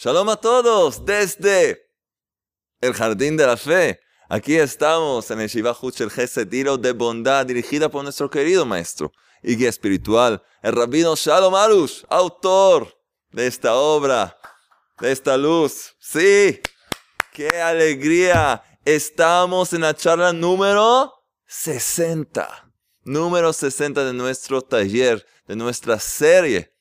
Shalom a todos desde el Jardín de la Fe. Aquí estamos en el Shiva el Gesed Hilo de Bondad, dirigida por nuestro querido maestro y guía espiritual, el rabino Shalom Arush, autor de esta obra, de esta luz. Sí, qué alegría. Estamos en la charla número 60. Número 60 de nuestro taller, de nuestra serie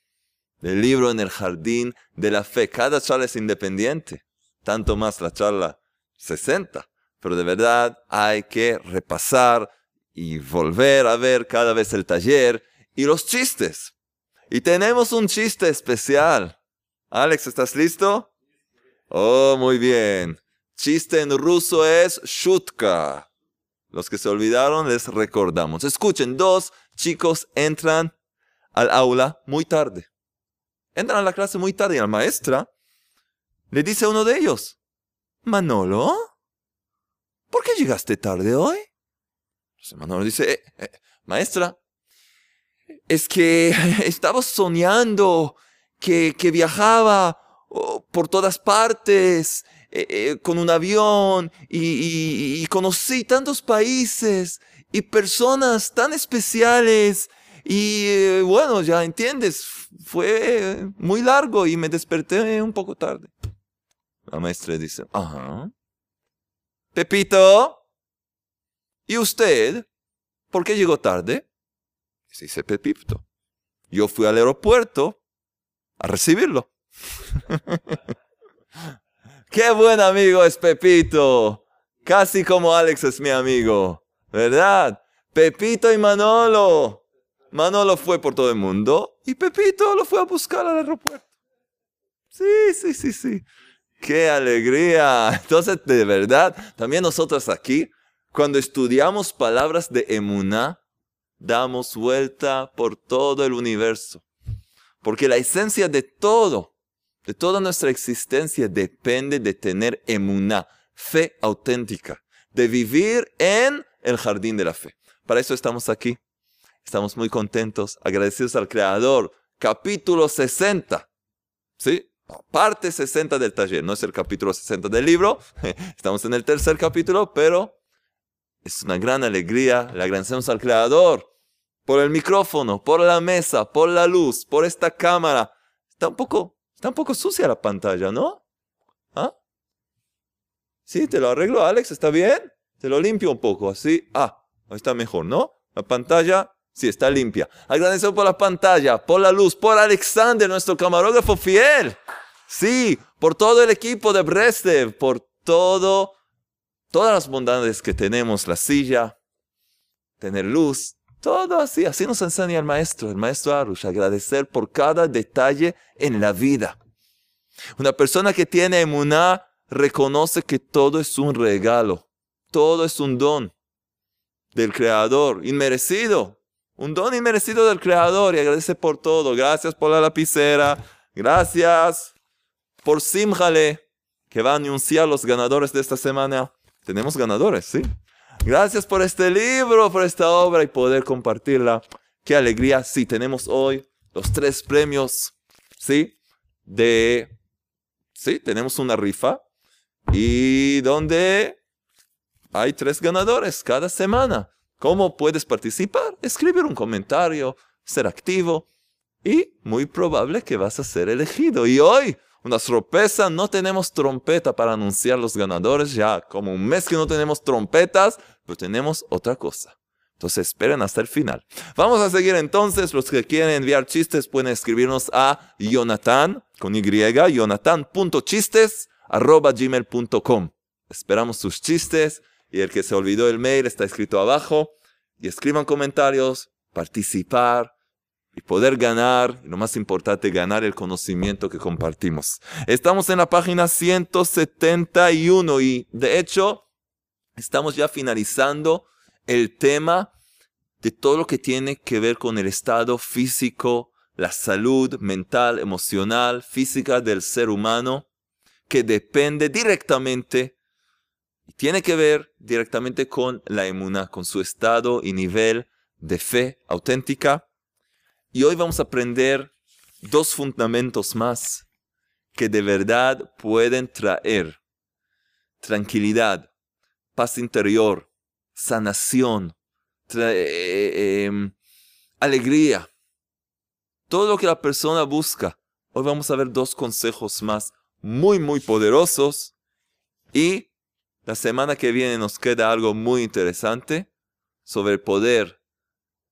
del libro en el jardín de la fe. Cada charla es independiente, tanto más la charla 60. Pero de verdad hay que repasar y volver a ver cada vez el taller y los chistes. Y tenemos un chiste especial. Alex, ¿estás listo? Oh, muy bien. Chiste en ruso es shutka. Los que se olvidaron les recordamos. Escuchen, dos chicos entran al aula muy tarde entran a la clase muy tarde y la maestra le dice a uno de ellos, Manolo, ¿por qué llegaste tarde hoy? Manolo dice, eh, eh, maestra, es que estaba soñando que, viajaba oh, por todas partes eh, con un avión y conocí tantos países y personas tan especiales y bueno, ya entiendes, fue muy largo y me desperté un poco tarde. La maestra dice, ajá. Pepito, ¿y usted? ¿Por qué llegó tarde? Dice Pepito. Yo fui al aeropuerto a recibirlo. qué buen amigo es Pepito. Casi como Alex es mi amigo. ¿Verdad? Pepito y Manolo. Manolo fue por todo el mundo y Pepito lo fue a buscar al aeropuerto. Sí, sí, sí, sí. ¡Qué alegría! Entonces, de verdad, también nosotros aquí, cuando estudiamos palabras de emuná, damos vuelta por todo el universo. Porque la esencia de todo, de toda nuestra existencia, depende de tener emuná, fe auténtica, de vivir en el jardín de la fe. Para eso estamos aquí. Estamos muy contentos, agradecidos al Creador. Capítulo 60. ¿Sí? Parte 60 del taller. No es el capítulo 60 del libro. Estamos en el tercer capítulo, pero es una gran alegría. Le agradecemos al Creador por el micrófono, por la mesa, por la luz, por esta cámara. Está un poco, está un poco sucia la pantalla, ¿no? ¿Ah? Sí, te lo arreglo, Alex, ¿está bien? Te lo limpio un poco, así. Ah, está mejor, ¿no? La pantalla Sí, está limpia. Agradecemos por la pantalla, por la luz, por Alexander, nuestro camarógrafo fiel. Sí, por todo el equipo de Brestev, por todo, todas las bondades que tenemos, la silla, tener luz, todo así. Así nos enseña el maestro, el maestro Arush, agradecer por cada detalle en la vida. Una persona que tiene emuná reconoce que todo es un regalo, todo es un don del Creador, inmerecido. Un don inmerecido del Creador y agradece por todo. Gracias por la lapicera. Gracias por Simjale, que va a anunciar los ganadores de esta semana. Tenemos ganadores, ¿sí? Gracias por este libro, por esta obra y poder compartirla. Qué alegría. Sí, tenemos hoy los tres premios, ¿sí? De... Sí, tenemos una rifa y donde hay tres ganadores cada semana. ¿Cómo puedes participar? Escribir un comentario, ser activo y muy probable que vas a ser elegido. Y hoy, una sorpresa, no tenemos trompeta para anunciar los ganadores, ya como un mes que no tenemos trompetas, pero tenemos otra cosa. Entonces esperen hasta el final. Vamos a seguir entonces. Los que quieren enviar chistes pueden escribirnos a Jonathan con Y, jonathan.chistes gmail.com. Esperamos sus chistes y el que se olvidó el mail está escrito abajo. Y escriban comentarios, participar y poder ganar, y lo más importante, ganar el conocimiento que compartimos. Estamos en la página 171 y de hecho estamos ya finalizando el tema de todo lo que tiene que ver con el estado físico, la salud mental, emocional, física del ser humano, que depende directamente y tiene que ver directamente con la emuna, con su estado y nivel de fe auténtica. Y hoy vamos a aprender dos fundamentos más que de verdad pueden traer tranquilidad, paz interior, sanación, eh, em, alegría. Todo lo que la persona busca. Hoy vamos a ver dos consejos más muy, muy poderosos. Y la semana que viene nos queda algo muy interesante sobre el poder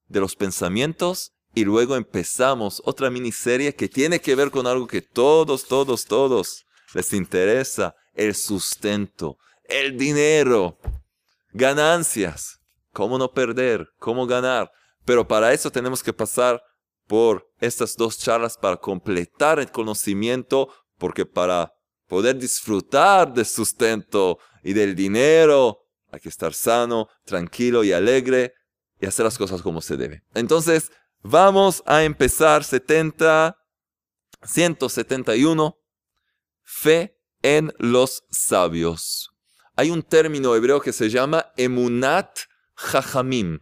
de los pensamientos. Y luego empezamos otra miniserie que tiene que ver con algo que todos, todos, todos les interesa. El sustento, el dinero, ganancias. ¿Cómo no perder? ¿Cómo ganar? Pero para eso tenemos que pasar por estas dos charlas para completar el conocimiento, porque para poder disfrutar del sustento y del dinero, hay que estar sano, tranquilo y alegre y hacer las cosas como se debe. Entonces, vamos a empezar 70, 171, fe en los sabios. Hay un término hebreo que se llama emunat jajamim.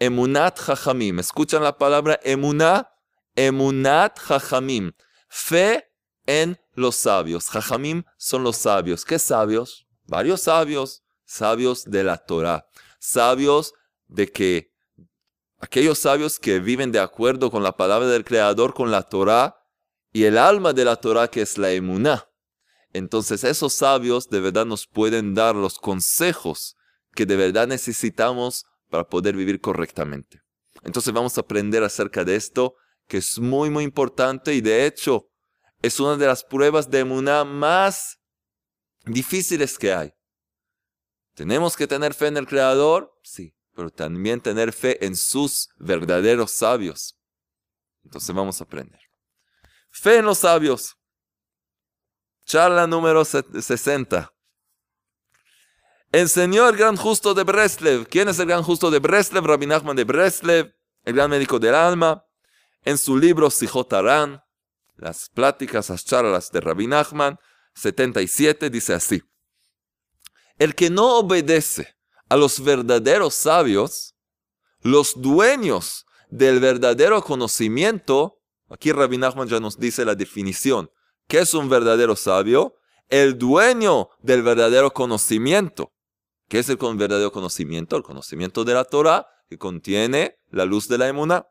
Emunat jajamim. ¿Escuchan la palabra emuná? Emunat jajamim. Fe en los sabios. Jajamim son los sabios. ¿Qué sabios? Varios sabios. Sabios de la Torah. Sabios de que aquellos sabios que viven de acuerdo con la palabra del Creador, con la Torah y el alma de la Torah que es la emuná. Entonces esos sabios de verdad nos pueden dar los consejos que de verdad necesitamos para poder vivir correctamente. Entonces vamos a aprender acerca de esto, que es muy, muy importante y de hecho es una de las pruebas de emuná más difíciles que hay. ¿Tenemos que tener fe en el Creador? Sí, pero también tener fe en sus verdaderos sabios. Entonces vamos a aprender. Fe en los sabios. Charla número 60. Enseñó el gran justo de Breslev. ¿Quién es el gran justo de Breslev? Rabbi Nachman de Breslev, el gran médico del alma. En su libro Sijotarán, las pláticas, las charlas de Rabbi Nachman, 77, dice así. El que no obedece a los verdaderos sabios, los dueños del verdadero conocimiento, aquí Rabbi Nachman ya nos dice la definición, ¿Qué es un verdadero sabio? El dueño del verdadero conocimiento. ¿Qué es el verdadero conocimiento? El conocimiento de la Torah, que contiene la luz de la emuna.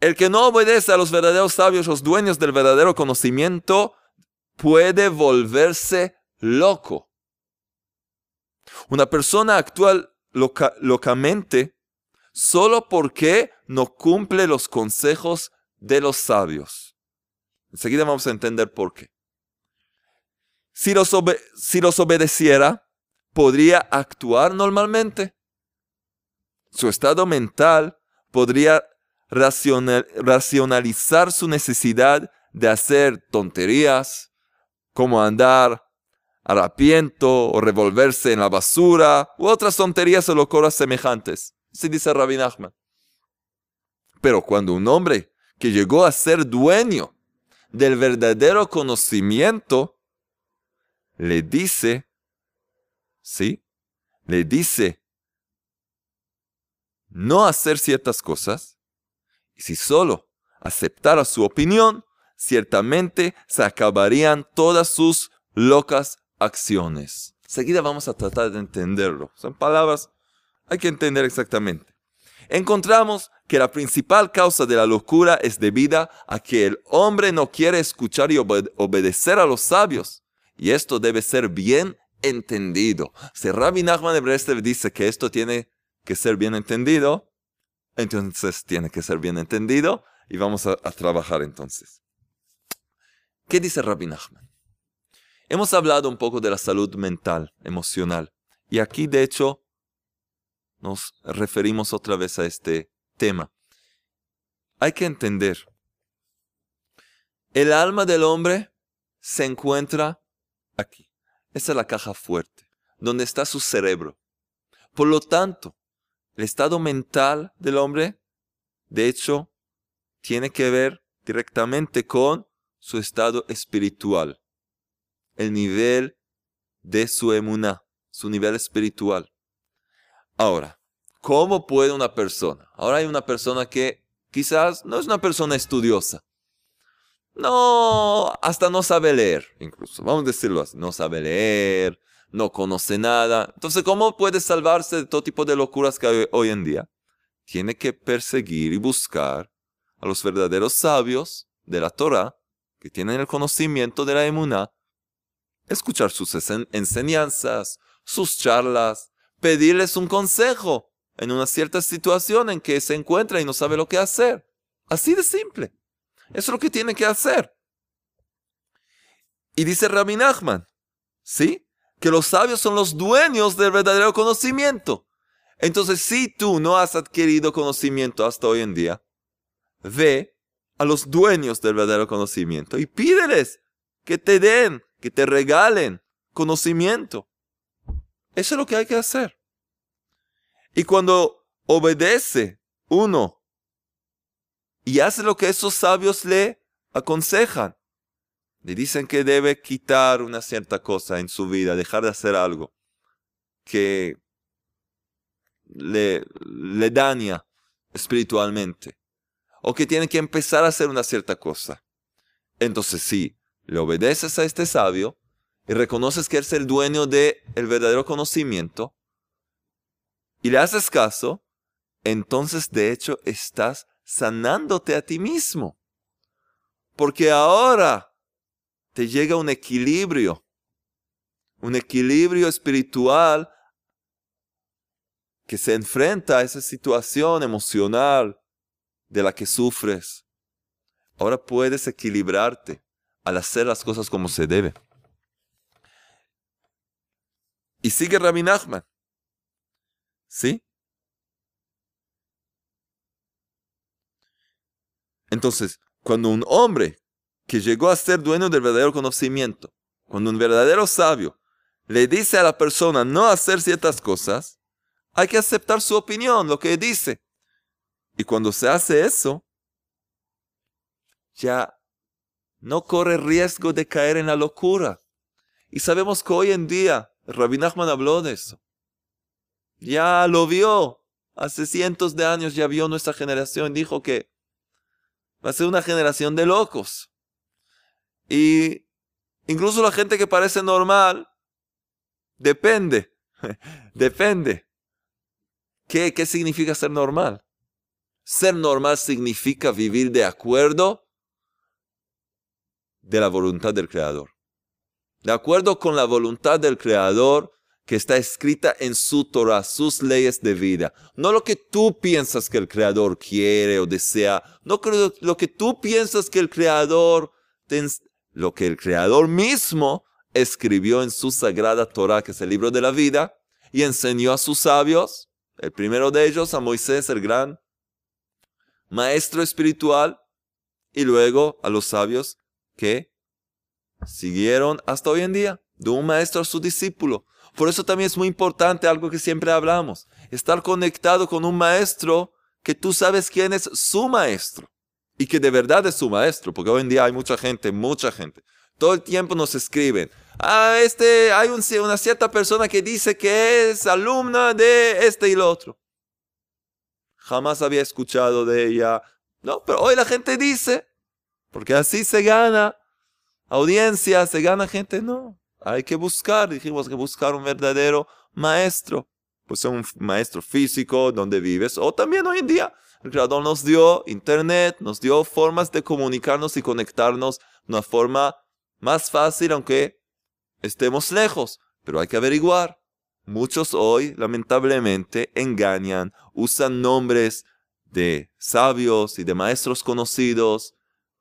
El que no obedece a los verdaderos sabios, los dueños del verdadero conocimiento, puede volverse loco. Una persona actúa locamente solo porque no cumple los consejos de los sabios. Enseguida vamos a entender por qué. Si los, si los obedeciera, podría actuar normalmente. Su estado mental podría racionalizar su necesidad de hacer tonterías, como andar harapiento o revolverse en la basura u otras tonterías o locuras semejantes. Así dice Rabbi Nachman. Pero cuando un hombre que llegó a ser dueño del verdadero conocimiento, le dice, ¿sí? Le dice no hacer ciertas cosas, y si solo aceptara su opinión, ciertamente se acabarían todas sus locas acciones. Seguida vamos a tratar de entenderlo. Son palabras, hay que entender exactamente. Encontramos que la principal causa de la locura es debida a que el hombre no quiere escuchar y obedecer a los sabios. Y esto debe ser bien entendido. Si Rabbi Nachman de Breslev dice que esto tiene que ser bien entendido, entonces tiene que ser bien entendido y vamos a, trabajar entonces. ¿Qué dice Rabbi Nachman? Hemos hablado un poco de la salud mental, emocional. Y aquí, de hecho, nos referimos otra vez a este tema. Hay que entender, el alma del hombre se encuentra aquí. Esa es la caja fuerte, donde está su cerebro. Por lo tanto, el estado mental del hombre, de hecho, tiene que ver directamente con su estado espiritual, el nivel de su emuná, su nivel espiritual. Ahora, ¿Cómo puede una persona? Ahora hay una persona que quizás no es una persona estudiosa, no, hasta no sabe leer, incluso, vamos a decirlo así, no sabe leer, no conoce nada. Entonces, ¿cómo puede salvarse de todo tipo de locuras que hay hoy en día? Tiene que perseguir y buscar a los verdaderos sabios de la Torah, que tienen el conocimiento de la emuná, escuchar sus enseñanzas, sus charlas, pedirles un consejo en una cierta situación en que se encuentra y no sabe lo que hacer. Así de simple. Eso es lo que tiene que hacer. Y dice Rabbi Nachman, ¿sí? Que los sabios son los dueños del verdadero conocimiento. Entonces, si tú no has adquirido conocimiento hasta hoy en día, ve a los dueños del verdadero conocimiento y pídeles que te den, que te regalen conocimiento. Eso es lo que hay que hacer. Y cuando obedece uno y hace lo que esos sabios le aconsejan, le dicen que debe quitar una cierta cosa en su vida, dejar de hacer algo que le, le daña espiritualmente, o que tiene que empezar a hacer una cierta cosa. Entonces sí, le obedeces a este sabio y reconoces que es el dueño del el verdadero conocimiento y le haces caso, entonces de hecho estás sanándote a ti mismo. Porque ahora te llega un equilibrio, un equilibrio espiritual que se enfrenta a esa situación emocional de la que sufres. Ahora puedes equilibrarte al hacer las cosas como se debe. Y sigue Rabbi Nachman. ¿Sí? Entonces, cuando un hombre que llegó a ser dueño del verdadero conocimiento, cuando un verdadero sabio le dice a la persona no hacer ciertas cosas, hay que aceptar su opinión, lo que dice. Y cuando se hace eso, ya no corre riesgo de caer en la locura. Y sabemos que hoy en día, Rabbi Nachman habló de eso. Ya lo vio. Hace cientos de años ya vio nuestra generación. Dijo que va a ser una generación de locos. Y incluso la gente que parece normal, depende. depende. ¿Qué, ¿Qué significa ser normal? Ser normal significa vivir de acuerdo de la voluntad del Creador. De acuerdo con la voluntad del Creador que está escrita en su Torah, sus leyes de vida. No lo que tú piensas que el Creador quiere o desea. No lo que tú piensas que el Creador, lo que el Creador mismo escribió en su sagrada Torah, que es el libro de la vida, y enseñó a sus sabios, el primero de ellos a Moisés, el gran maestro espiritual, y luego a los sabios que siguieron hasta hoy en día, de un maestro a su discípulo. Por eso también es muy importante algo que siempre hablamos, estar conectado con un maestro que tú sabes quién es su maestro y que de verdad es su maestro, porque hoy en día hay mucha gente, mucha gente. Todo el tiempo nos escriben, ah, este, hay una cierta persona que dice que es alumna de este y lo otro. Jamás había escuchado de ella. No, pero hoy la gente dice, porque así se gana audiencia, se gana gente. No, hay que buscar, dijimos que buscar un verdadero maestro. Pues un maestro físico donde vives. O también hoy en día el Creador nos dio internet, nos dio formas de comunicarnos y conectarnos de una forma más fácil, aunque estemos lejos. Pero hay que averiguar. Muchos hoy, lamentablemente, engañan, usan nombres de sabios y de maestros conocidos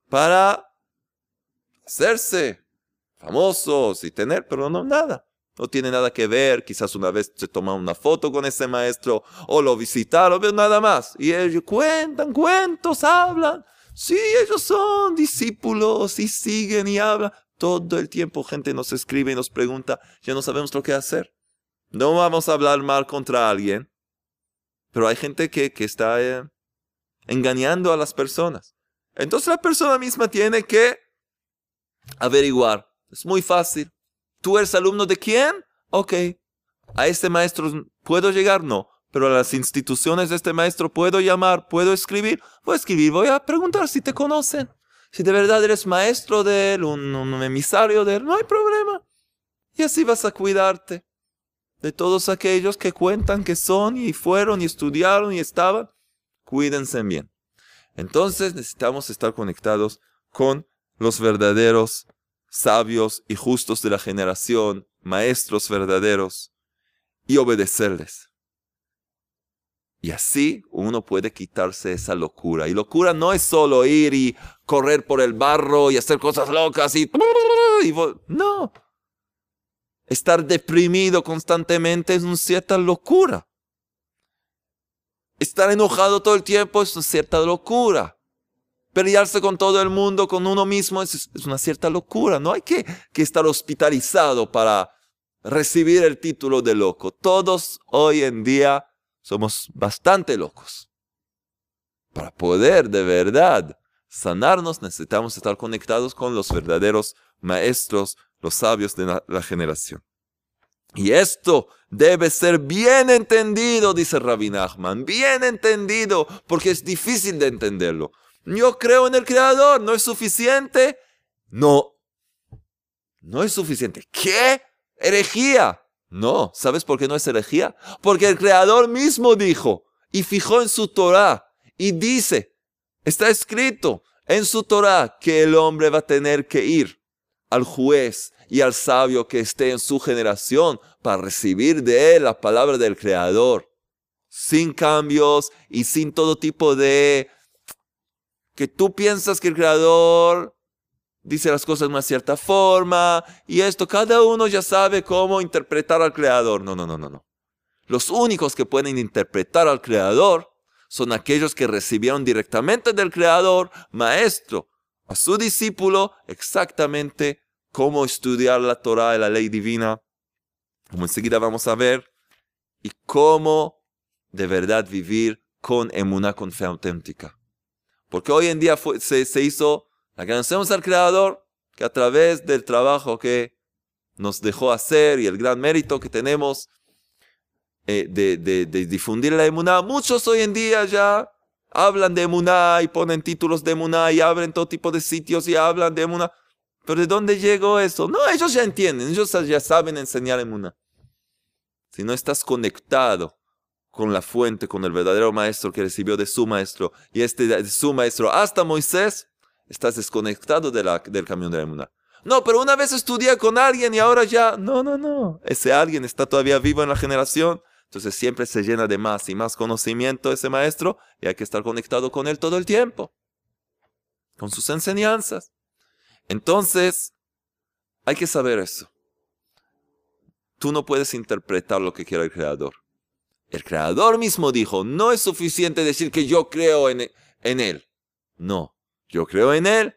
para hacerse famosos y tener, pero no nada. No tiene nada que ver, quizás una vez se toma una foto con ese maestro o lo visitaron, pero nada más. Y ellos cuentan cuentos, hablan. Sí, ellos son discípulos y siguen y hablan. Todo el tiempo gente nos escribe y nos pregunta, ya no sabemos lo que hacer. No vamos a hablar mal contra alguien, pero hay gente que, que está eh, engañando a las personas. Entonces la persona misma tiene que averiguar. Es muy fácil. ¿Tú eres alumno de quién? Ok. ¿A este maestro puedo llegar? No. Pero a las instituciones de este maestro puedo llamar, puedo escribir. Voy a escribir, voy a preguntar si te conocen. Si de verdad eres maestro de él, un, emisario de él, no hay problema. Y así vas a cuidarte de todos aquellos que cuentan que son y fueron y estudiaron y estaban. Cuídense bien. Entonces necesitamos estar conectados con los verdaderos sabios y justos de la generación, maestros verdaderos, y obedecerles. Y así uno puede quitarse esa locura. Y locura no es solo ir y correr por el barro y hacer cosas locas y... no. Estar deprimido constantemente es una cierta locura. Estar enojado todo el tiempo es una cierta locura. Pelearse con todo el mundo, con uno mismo, es, una cierta locura. No hay que, estar hospitalizado para recibir el título de loco. Todos hoy en día somos bastante locos. Para poder de verdad sanarnos necesitamos estar conectados con los verdaderos maestros, los sabios de la, generación. Y esto debe ser bien entendido, dice Rabbi Nachman, bien entendido, porque es difícil de entenderlo. Yo creo en el Creador, ¿no es suficiente? No, no es suficiente. ¿Qué? Herejía. No, ¿sabes por qué no es herejía? Porque el Creador mismo dijo y fijó en su Torah y dice, está escrito en su Torah que el hombre va a tener que ir al juez y al sabio que esté en su generación para recibir de él la palabra del Creador, sin cambios y sin todo tipo de... que tú piensas que el Creador dice las cosas de una cierta forma y esto, cada uno ya sabe cómo interpretar al creador. No, no, no, no, no. Los únicos que pueden interpretar al creador son aquellos que recibieron directamente del creador, maestro, a su discípulo, exactamente cómo estudiar la Torah y la ley divina, como enseguida vamos a ver, y cómo de verdad vivir con emuná, con fe auténtica. Porque hoy en día se, hizo Agradecemos al Creador que a través del trabajo que nos dejó hacer y el gran mérito que tenemos eh, de, difundir la emuná, muchos hoy en día ya hablan de emuná y ponen títulos de emuná y abren todo tipo de sitios y hablan de emuná. Pero ¿de dónde llegó eso? No, ellos ya entienden, ellos ya saben enseñar emuná. Si no estás conectado con la fuente, con el verdadero maestro que recibió de su maestro y este de su maestro hasta Moisés, estás desconectado de la, del camión de la emuná. No, pero una vez estudié con alguien y ahora ya. No, no, no. Ese alguien está todavía vivo en la generación. Entonces siempre se llena de más y más conocimiento ese maestro y hay que estar conectado con él todo el tiempo. Con sus enseñanzas. Entonces, hay que saber eso. Tú no puedes interpretar lo que quiere el creador. El creador mismo dijo, no es suficiente decir que yo creo en, en él. No, yo creo en Él.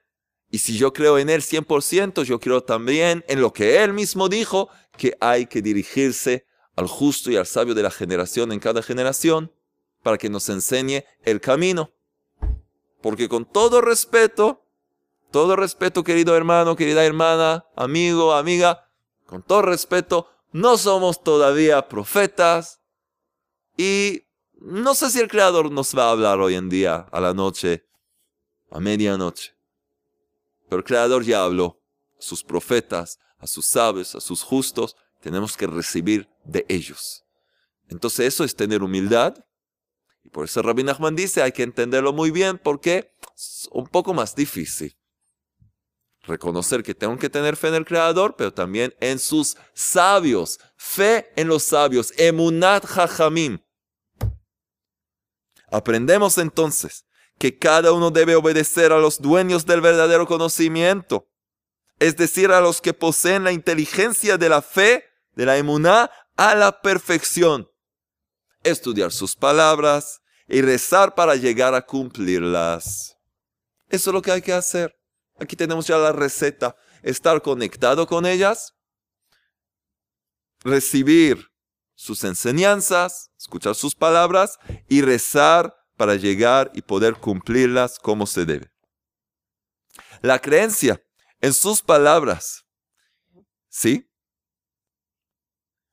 Y si yo creo en Él 100%, yo creo también en lo que Él mismo dijo, que hay que dirigirse al justo y al sabio de la generación en cada generación para que nos enseñe el camino. Porque con todo respeto, todo respeto querido hermano, querida hermana, amigo, amiga, con todo respeto, no somos todavía profetas y no sé si el Creador nos va a hablar hoy en día, a la noche, a medianoche. Pero el Creador ya habló a sus profetas, a sus sabios, a sus justos, tenemos que recibir de ellos. Entonces eso es tener humildad. Y por eso Rabbi Nachman dice, hay que entenderlo muy bien porque es un poco más difícil. Reconocer que tengo que tener fe en el Creador, pero también en sus sabios. Fe en los sabios. Emunat Jajamim. Aprendemos entonces que cada uno debe obedecer a los dueños del verdadero conocimiento, es decir, a los que poseen la inteligencia de la fe, de la emuná, a la perfección. Estudiar sus palabras y rezar para llegar a cumplirlas. Eso es lo que hay que hacer. Aquí tenemos ya la receta. Estar conectado con ellas, recibir sus enseñanzas, escuchar sus palabras y rezar para llegar y poder cumplirlas como se debe. La creencia en sus palabras, ¿sí?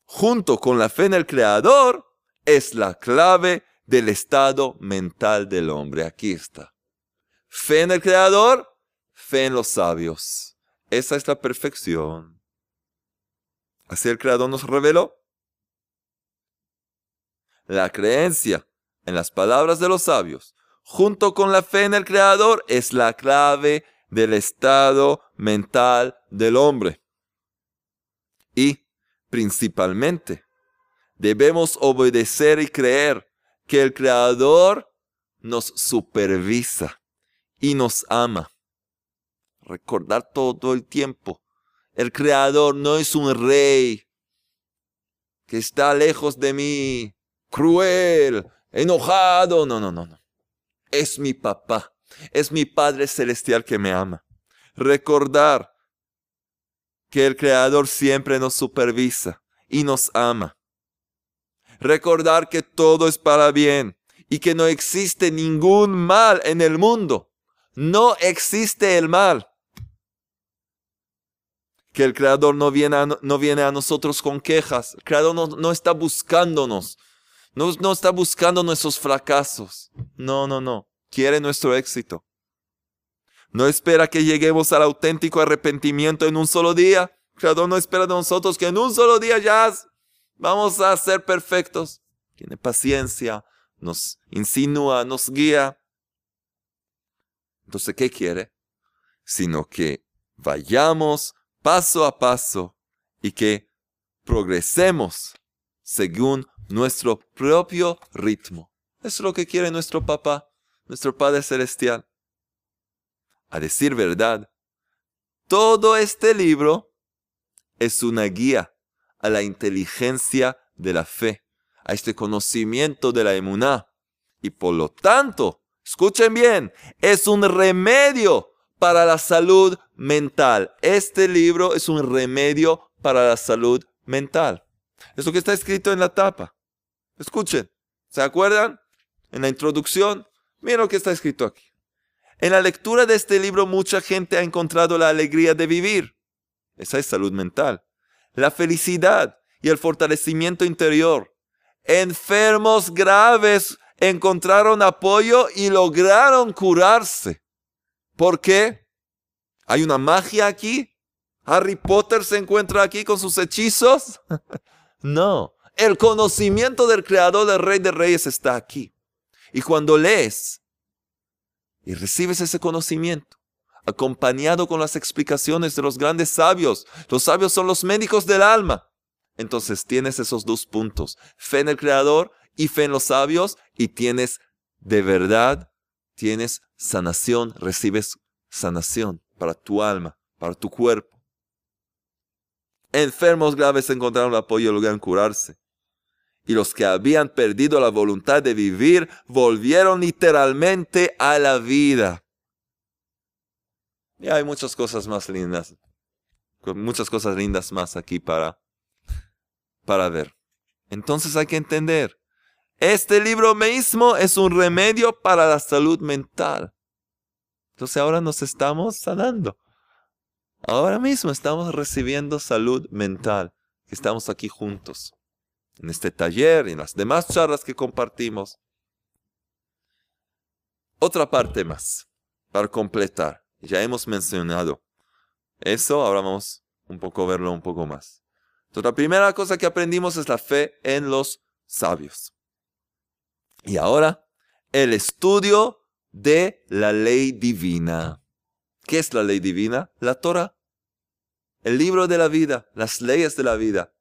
Junto con la fe en el Creador, es la clave del estado mental del hombre. Aquí está. Fe en el Creador, fe en los sabios. Esa es la perfección. Así el Creador nos reveló. La creencia en las palabras de los sabios, junto con la fe en el Creador, es la clave del estado mental del hombre. Y, principalmente, debemos obedecer y creer que el Creador nos supervisa y nos ama. Recordar todo el tiempo. El Creador no es un rey que está lejos de mí, cruel, enojado. No, no, no, no. Es mi papá. Es mi Padre Celestial que me ama. Recordar que el Creador siempre nos supervisa y nos ama. Recordar que todo es para bien y que no existe ningún mal en el mundo. No existe el mal. Que el Creador no viene a, no viene a nosotros con quejas. El Creador no, está buscándonos. No, no está buscando nuestros fracasos. No, no, no. Quiere nuestro éxito. No espera que lleguemos al auténtico arrepentimiento en un solo día. Creador no espera de nosotros que en un solo día ya vamos a ser perfectos. Tiene paciencia, nos insinúa, nos guía. Entonces, ¿qué quiere? Sino que vayamos paso a paso y que progresemos según nuestro propio ritmo. es lo que quiere nuestro papá, nuestro Padre Celestial. A decir verdad, todo este libro es una guía a la inteligencia de la fe a este conocimiento de la emuná. Y por lo tanto, escuchen bien, es un remedio para la salud mental. Este libro es un remedio para la salud mental. Es lo que está escrito en la tapa. Escuchen, ¿se acuerdan? En la introducción, miren lo que está escrito aquí. En la lectura de este libro mucha gente ha encontrado la alegría de vivir. Esa es salud mental. La felicidad y el fortalecimiento interior enfermos graves encontraron apoyo y lograron curarse. ¿Por qué? ¿Hay una magia aquí? ¿Harry Potter se encuentra aquí con sus hechizos? no, el conocimiento del Creador del Rey de Reyes está aquí. Y cuando lees y recibes ese conocimiento, acompañado con las explicaciones de los grandes sabios, los sabios son los médicos del alma, entonces tienes esos dos puntos, fe en el Creador y fe en los sabios, y tienes de verdad, tienes sanación, recibes sanación para tu alma, para tu cuerpo. Enfermos graves encontraron apoyo y lograron curarse. Y los que habían perdido la voluntad de vivir volvieron literalmente a la vida. Y hay muchas cosas más lindas, muchas cosas lindas más aquí para para ver. Entonces hay que entender, este libro mismo es un remedio para la salud mental. Entonces ahora nos estamos sanando. Ahora mismo estamos recibiendo salud mental. Estamos aquí juntos. En este taller y en las demás charlas que compartimos. Otra parte más para completar. Ya hemos mencionado eso, ahora vamos un poco a verlo un poco más. Entonces, la primera cosa que aprendimos es la fe en los sabios. Y ahora, el estudio de la ley divina. ¿Qué es la ley divina? La Torah. El libro de la vida, las leyes de la vida.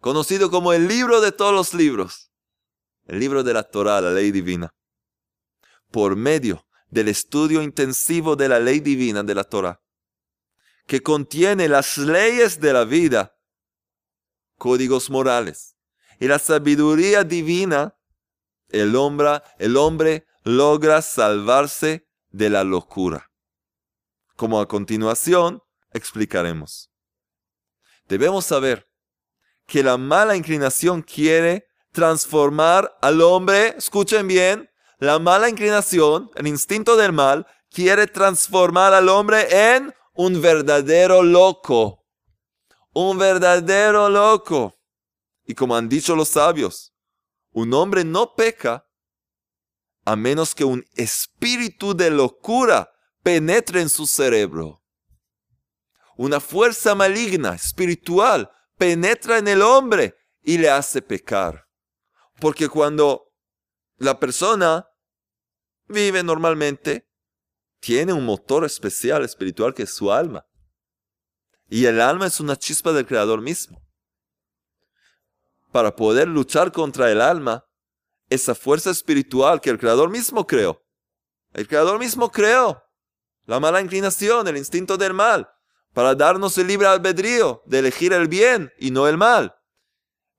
Conocido como el libro de todos los libros. El libro de la Torah, la ley divina. Por medio del estudio intensivo de la ley divina de la Torah, que contiene las leyes de la vida, códigos morales. Y la sabiduría divina, el hombre, el hombre logra salvarse de la locura. Como a continuación explicaremos. Debemos saber que la mala inclinación quiere transformar al hombre, escuchen bien, la mala inclinación, el instinto del mal, quiere transformar al hombre en un verdadero loco un verdadero loco. Y como han dicho los sabios, un hombre no peca a menos que un espíritu de locura penetra en su cerebro. Una fuerza maligna, espiritual, penetra en el hombre y le hace pecar. Porque cuando la persona vive normalmente, tiene un motor especial espiritual que es su alma. Y el alma es una chispa del Creador mismo. Para poder luchar contra el alma, esa fuerza espiritual que el Creador mismo creó. El Creador mismo creó la mala inclinación, el instinto del mal, para darnos el libre albedrío de elegir el bien y no el mal.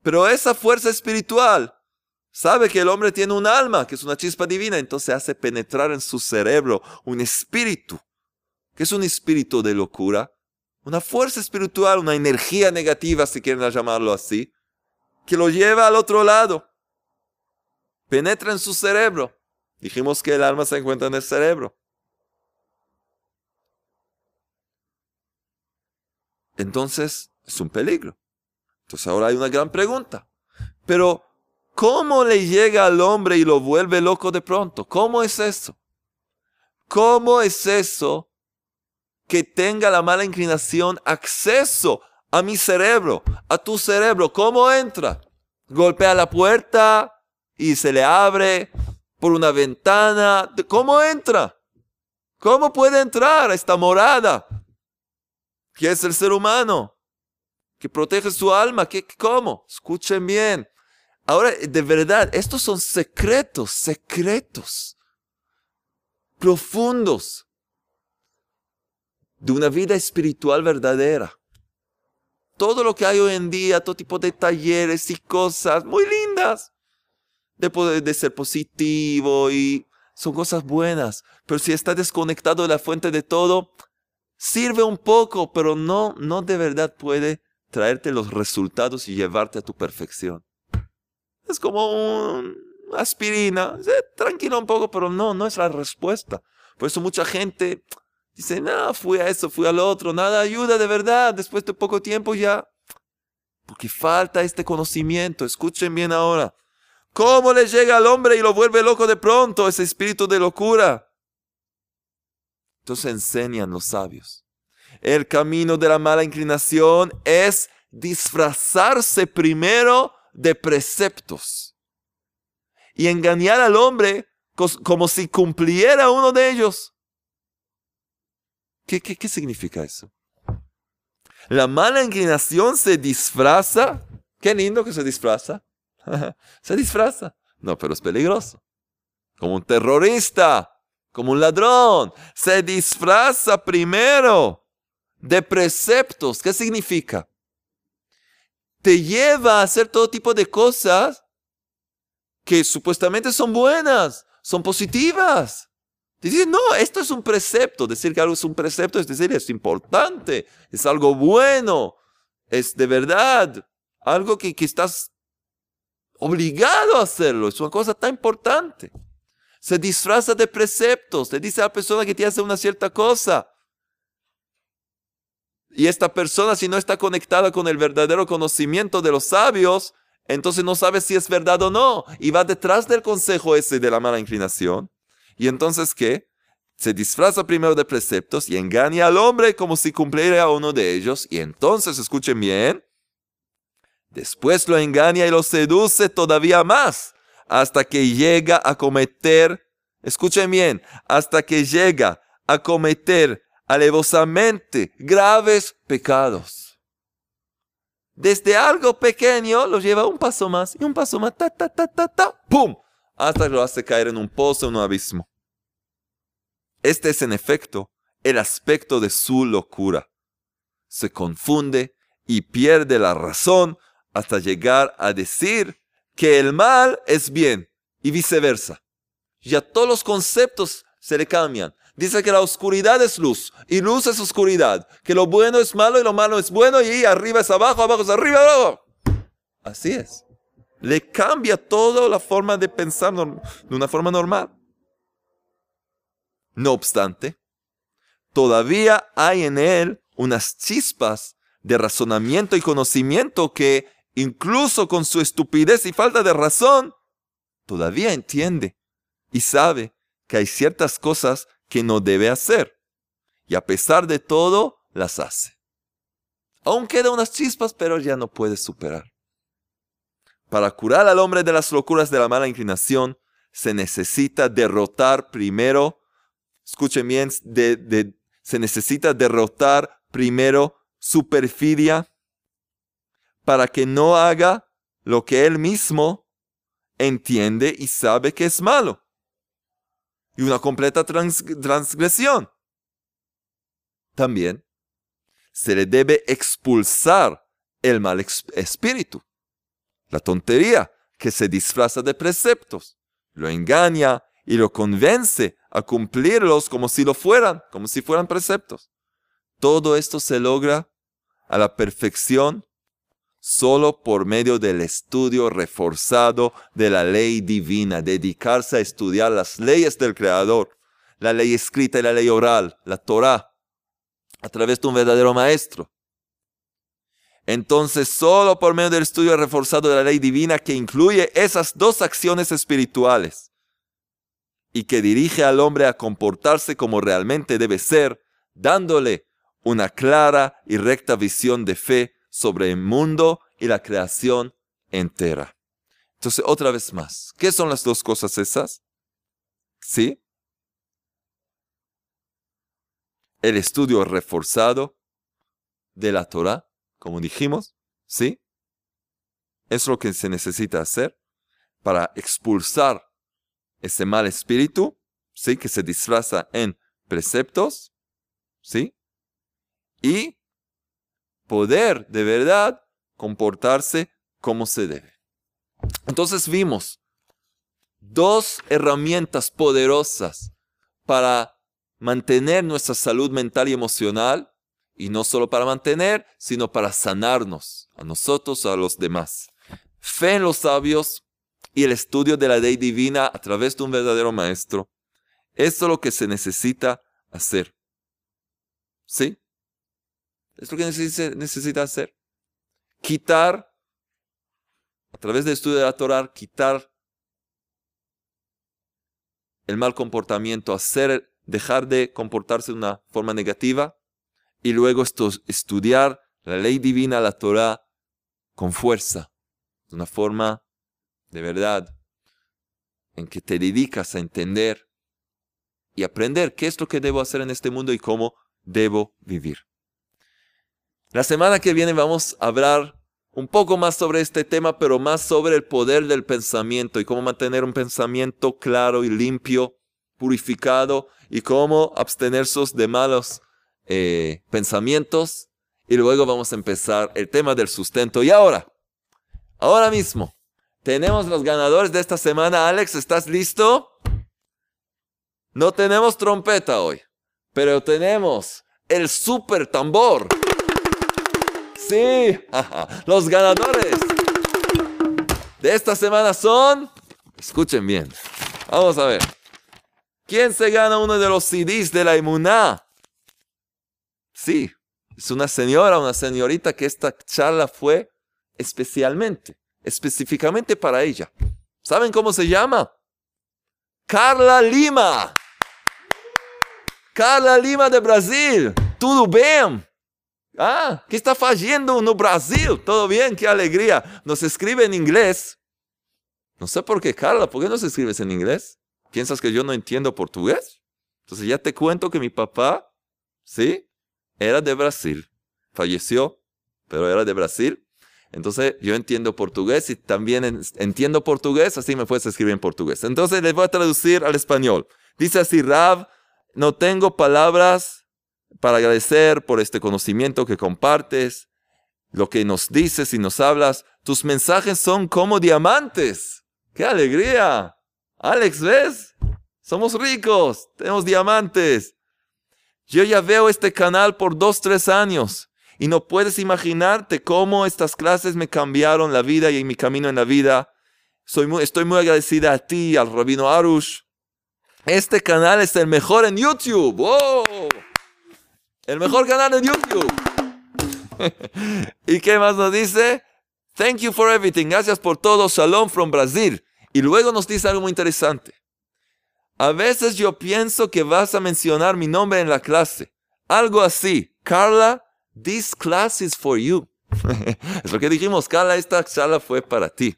Pero esa fuerza espiritual sabe que el hombre tiene un alma, que es una chispa divina, entonces hace penetrar en su cerebro un espíritu, que es un espíritu de locura, una fuerza espiritual, una energía negativa, si quieren llamarlo así, que lo lleva al otro lado. Penetra en su cerebro. Dijimos que el alma se encuentra en el cerebro. Entonces es un peligro. Entonces ahora hay una gran pregunta. Pero, ¿cómo le llega al hombre y lo vuelve loco de pronto? ¿Cómo es eso? ¿Cómo es eso que tenga la mala inclinación acceso a mi cerebro, a tu cerebro? ¿Cómo entra? Golpea la puerta y se le abre por una ventana. ¿Cómo entra? ¿Cómo puede entrar a esta morada? ¿Qué es el ser humano? Que protege su alma. ¿Qué, ¿Cómo? Escuchen bien. Ahora, de verdad, estos son secretos, secretos profundos de una vida espiritual verdadera. Todo lo que hay hoy en día, todo tipo de talleres y cosas muy lindas, de de ser positivo y son cosas buenas. Pero si está desconectado de la fuente de todo, sirve un poco, pero no, no de verdad puede traerte los resultados y llevarte a tu perfección. Es como una aspirina, tranquilo un poco, pero no, no es la respuesta. Por eso mucha gente dice, no, fui a eso, fui al otro, nada ayuda de verdad, después de poco tiempo ya. Porque falta este conocimiento, escuchen bien ahora. ¿Cómo le llega al hombre y lo vuelve loco de pronto ese espíritu de locura? Entonces enseñan los sabios. El camino de la mala inclinación es disfrazarse primero de preceptos y engañar al hombre como si cumpliera uno de ellos. ¿Qué, qué, qué significa eso? La mala inclinación se disfraza. Qué lindo que se disfraza. se disfraza. No, pero es peligroso. Como un terrorista como un ladrón. Se disfraza primero de preceptos. ¿Qué significa? Te lleva a hacer todo tipo de cosas que supuestamente son buenas, son positivas. Te dice, no, esto es un precepto. Decir que algo es un precepto es decir, es importante, es algo bueno, es de verdad, algo que, que estás obligado a hacerlo, es una cosa tan importante se disfraza de preceptos, le dice a la persona que te hace una cierta cosa. Y esta persona, si no está conectada con el verdadero conocimiento de los sabios, entonces no sabe si es verdad o no. Y va detrás del consejo ese de la mala inclinación. Y entonces, ¿qué? Se disfraza primero de preceptos y engaña al hombre como si cumpliera uno de ellos. Y entonces, escuchen bien, después lo engaña y lo seduce todavía más hasta que llega a cometer, escuchen bien, hasta que llega a cometer alevosamente graves pecados. Desde algo pequeño lo lleva un paso más y un paso más, ta, ta, ta, ta, ta, ¡pum! Hasta que lo hace caer en un pozo, en un abismo. Este es en efecto el aspecto de su locura. Se confunde y pierde la razón hasta llegar a decir que el mal es bien y viceversa. Ya todos los conceptos se le cambian. Dice que la oscuridad es luz y luz es oscuridad. Que lo bueno es malo y lo malo es bueno y arriba es abajo, abajo es arriba. Abajo. Así es. Le cambia toda la forma de pensar de una forma normal. No obstante, todavía hay en él unas chispas de razonamiento y conocimiento que incluso con su estupidez y falta de razón, todavía entiende y sabe que hay ciertas cosas que no debe hacer. Y a pesar de todo, las hace. Aún quedan unas chispas, pero ya no puede superar. Para curar al hombre de las locuras de la mala inclinación, se necesita derrotar primero, escuchen bien, se necesita derrotar primero su perfidia para que no haga lo que él mismo entiende y sabe que es malo. Y una completa transgresión. También se le debe expulsar el mal espíritu, la tontería que se disfraza de preceptos, lo engaña y lo convence a cumplirlos como si lo fueran, como si fueran preceptos. Todo esto se logra a la perfección solo por medio del estudio reforzado de la ley divina, dedicarse a estudiar las leyes del Creador, la ley escrita y la ley oral, la Torah, a través de un verdadero maestro. Entonces, solo por medio del estudio reforzado de la ley divina que incluye esas dos acciones espirituales y que dirige al hombre a comportarse como realmente debe ser, dándole una clara y recta visión de fe sobre el mundo y la creación entera. Entonces, otra vez más, ¿qué son las dos cosas esas? ¿Sí? El estudio reforzado de la Torah, como dijimos, ¿sí? Es lo que se necesita hacer para expulsar ese mal espíritu, ¿sí? Que se disfraza en preceptos, ¿sí? Y poder de verdad comportarse como se debe. Entonces vimos dos herramientas poderosas para mantener nuestra salud mental y emocional, y no solo para mantener, sino para sanarnos a nosotros, a los demás. Fe en los sabios y el estudio de la ley divina a través de un verdadero maestro. Esto es lo que se necesita hacer. ¿Sí? Es lo que necesita hacer. Quitar, a través del estudio de la Torah, quitar el mal comportamiento, hacer, dejar de comportarse de una forma negativa y luego estudiar la ley divina, la Torah, con fuerza, de una forma de verdad, en que te dedicas a entender y aprender qué es lo que debo hacer en este mundo y cómo debo vivir. La semana que viene vamos a hablar un poco más sobre este tema, pero más sobre el poder del pensamiento y cómo mantener un pensamiento claro y limpio, purificado y cómo abstenerse de malos eh, pensamientos. Y luego vamos a empezar el tema del sustento. Y ahora, ahora mismo, tenemos los ganadores de esta semana. Alex, ¿estás listo? No tenemos trompeta hoy, pero tenemos el super tambor. Sí, los ganadores de esta semana son... Escuchen bien. Vamos a ver. ¿Quién se gana uno de los CDs de la Imuná? Sí, es una señora, una señorita que esta charla fue especialmente, específicamente para ella. ¿Saben cómo se llama? Carla Lima. Carla Lima de Brasil. ¿Tudo bien? Ah, ¿qué está haciendo no Brasil? Todo bien, qué alegría. Nos escribe en inglés. No sé por qué, Carla, ¿por qué nos escribes en inglés? ¿Piensas que yo no entiendo portugués? Entonces ya te cuento que mi papá, ¿sí? Era de Brasil. Falleció, pero era de Brasil. Entonces yo entiendo portugués y también entiendo portugués, así me puedes escribir en portugués. Entonces les voy a traducir al español. Dice así, Rav, no tengo palabras para agradecer por este conocimiento que compartes, lo que nos dices y nos hablas. Tus mensajes son como diamantes. ¡Qué alegría! Alex, ¿ves? Somos ricos, tenemos diamantes. Yo ya veo este canal por dos, tres años y no puedes imaginarte cómo estas clases me cambiaron la vida y mi camino en la vida. Soy muy, estoy muy agradecida a ti, al rabino Arush. Este canal es el mejor en YouTube. El mejor canal de YouTube. ¿Y qué más nos dice? Thank you for everything. Gracias por todo. Shalom from Brasil. Y luego nos dice algo muy interesante. A veces yo pienso que vas a mencionar mi nombre en la clase. Algo así. Carla, this class is for you. es lo que dijimos, Carla, esta charla fue para ti.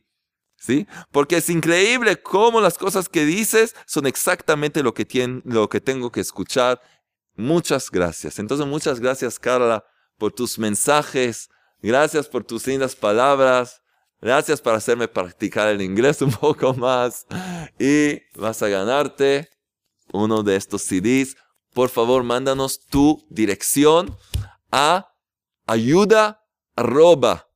¿Sí? Porque es increíble cómo las cosas que dices son exactamente lo que, lo que tengo que escuchar. Muchas gracias. Entonces, muchas gracias, Carla, por tus mensajes. Gracias por tus lindas palabras. Gracias por hacerme practicar el inglés un poco más. Y vas a ganarte uno de estos CDs. Por favor, mándanos tu dirección a ayuda arroba.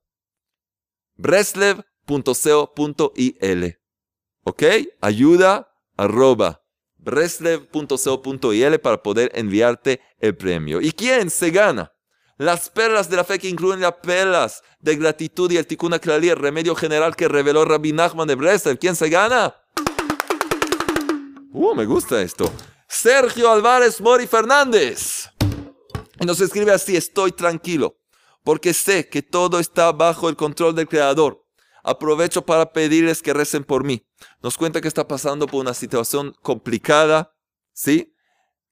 ¿Ok? Ayuda arroba breslev.co.il para poder enviarte el premio. ¿Y quién se gana? Las perlas de la fe que incluyen las perlas de gratitud y el tikkun el remedio general que reveló Rabbi Nachman de Breslev. ¿Quién se gana? Uh, me gusta esto. Sergio Álvarez Mori Fernández. Y nos escribe así, estoy tranquilo, porque sé que todo está bajo el control del Creador. Aprovecho para pedirles que recen por mí. Nos cuenta que está pasando por una situación complicada, ¿sí?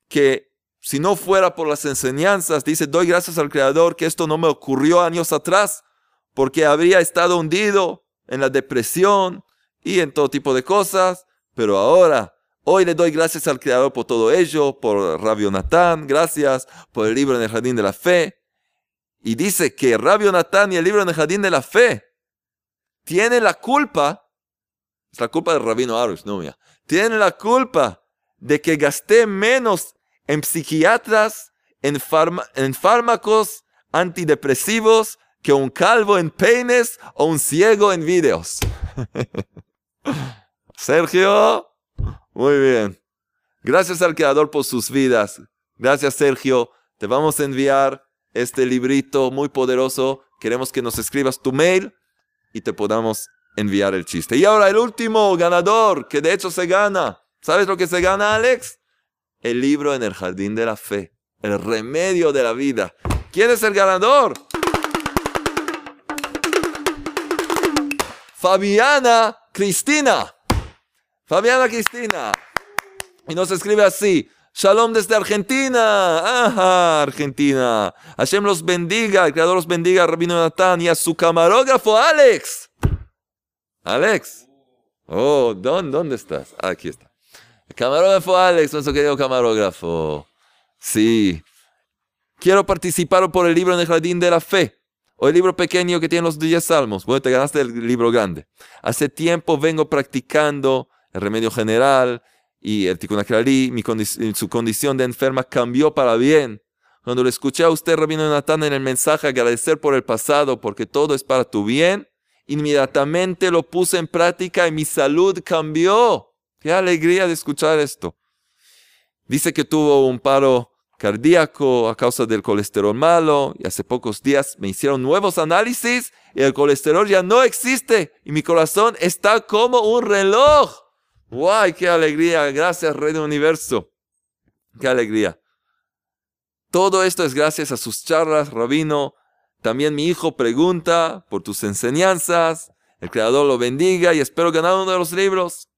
Que si no fuera por las enseñanzas, dice, doy gracias al Creador que esto no me ocurrió años atrás, porque habría estado hundido en la depresión y en todo tipo de cosas, pero ahora, hoy le doy gracias al Creador por todo ello, por Rabio Natán, gracias por el libro en el Jardín de la Fe. Y dice que Rabio Natán y el libro en el Jardín de la Fe tienen la culpa, es la culpa del Rabino Arush, no mía, tienen la culpa de que gasté menos en psiquiatras, en, en fármacos antidepresivos, que un calvo en peines o un ciego en videos. Sergio, muy bien. Gracias al Creador por sus vidas. Gracias, Sergio. Te vamos a enviar este librito muy poderoso. Queremos que nos escribas tu mail y te podamos enviar el chiste. Y ahora el último ganador, que de hecho se gana. ¿Sabes lo que se gana, Alex? el libro en el jardín de la fe, el remedio de la vida. ¿Quién es el ganador? Fabiana Cristina. Fabiana Cristina. Y nos escribe así. Shalom desde Argentina. Ajá, Argentina. Hashem los bendiga, el Creador los bendiga, Rabino Natán y a su camarógrafo Alex. Alex. Oh, ¿dónde estás? Aquí está. Camarógrafo Alex, nuestro querido camarógrafo. Sí. Quiero participar por el libro en el jardín de la fe. O el libro pequeño que tiene los 10 salmos. Bueno, te ganaste el libro grande. Hace tiempo vengo practicando el remedio general y el tikkun mi su condición de enferma cambió para bien. Cuando le escuché a usted, Rabino Natán, en el mensaje agradecer por el pasado porque todo es para tu bien, inmediatamente lo puse en práctica y mi salud cambió. Qué alegría de escuchar esto. Dice que tuvo un paro cardíaco a causa del colesterol malo y hace pocos días me hicieron nuevos análisis y el colesterol ya no existe y mi corazón está como un reloj. ¡Guay! ¡Qué alegría! Gracias, Rey del Universo. ¡Qué alegría! Todo esto es gracias a sus charlas, Rabino. También mi hijo pregunta por tus enseñanzas. El Creador lo bendiga y espero ganar uno de los libros.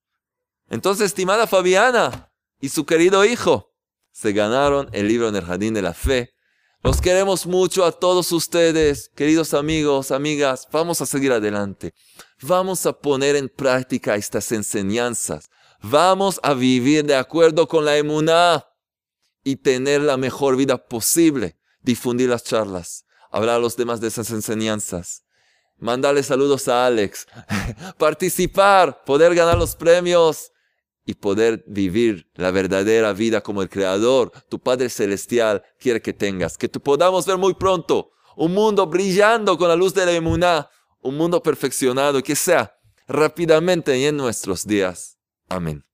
Entonces, estimada Fabiana y su querido hijo, se ganaron el libro en el Jardín de la Fe. Los queremos mucho a todos ustedes, queridos amigos, amigas. Vamos a seguir adelante. Vamos a poner en práctica estas enseñanzas. Vamos a vivir de acuerdo con la emuná y tener la mejor vida posible. Difundir las charlas, hablar a los demás de esas enseñanzas mandarle saludos a Alex, participar, poder ganar los premios y poder vivir la verdadera vida como el Creador, tu Padre Celestial, quiere que tengas. Que podamos ver muy pronto un mundo brillando con la luz de la emuná, un mundo perfeccionado, que sea rápidamente y en nuestros días. Amén.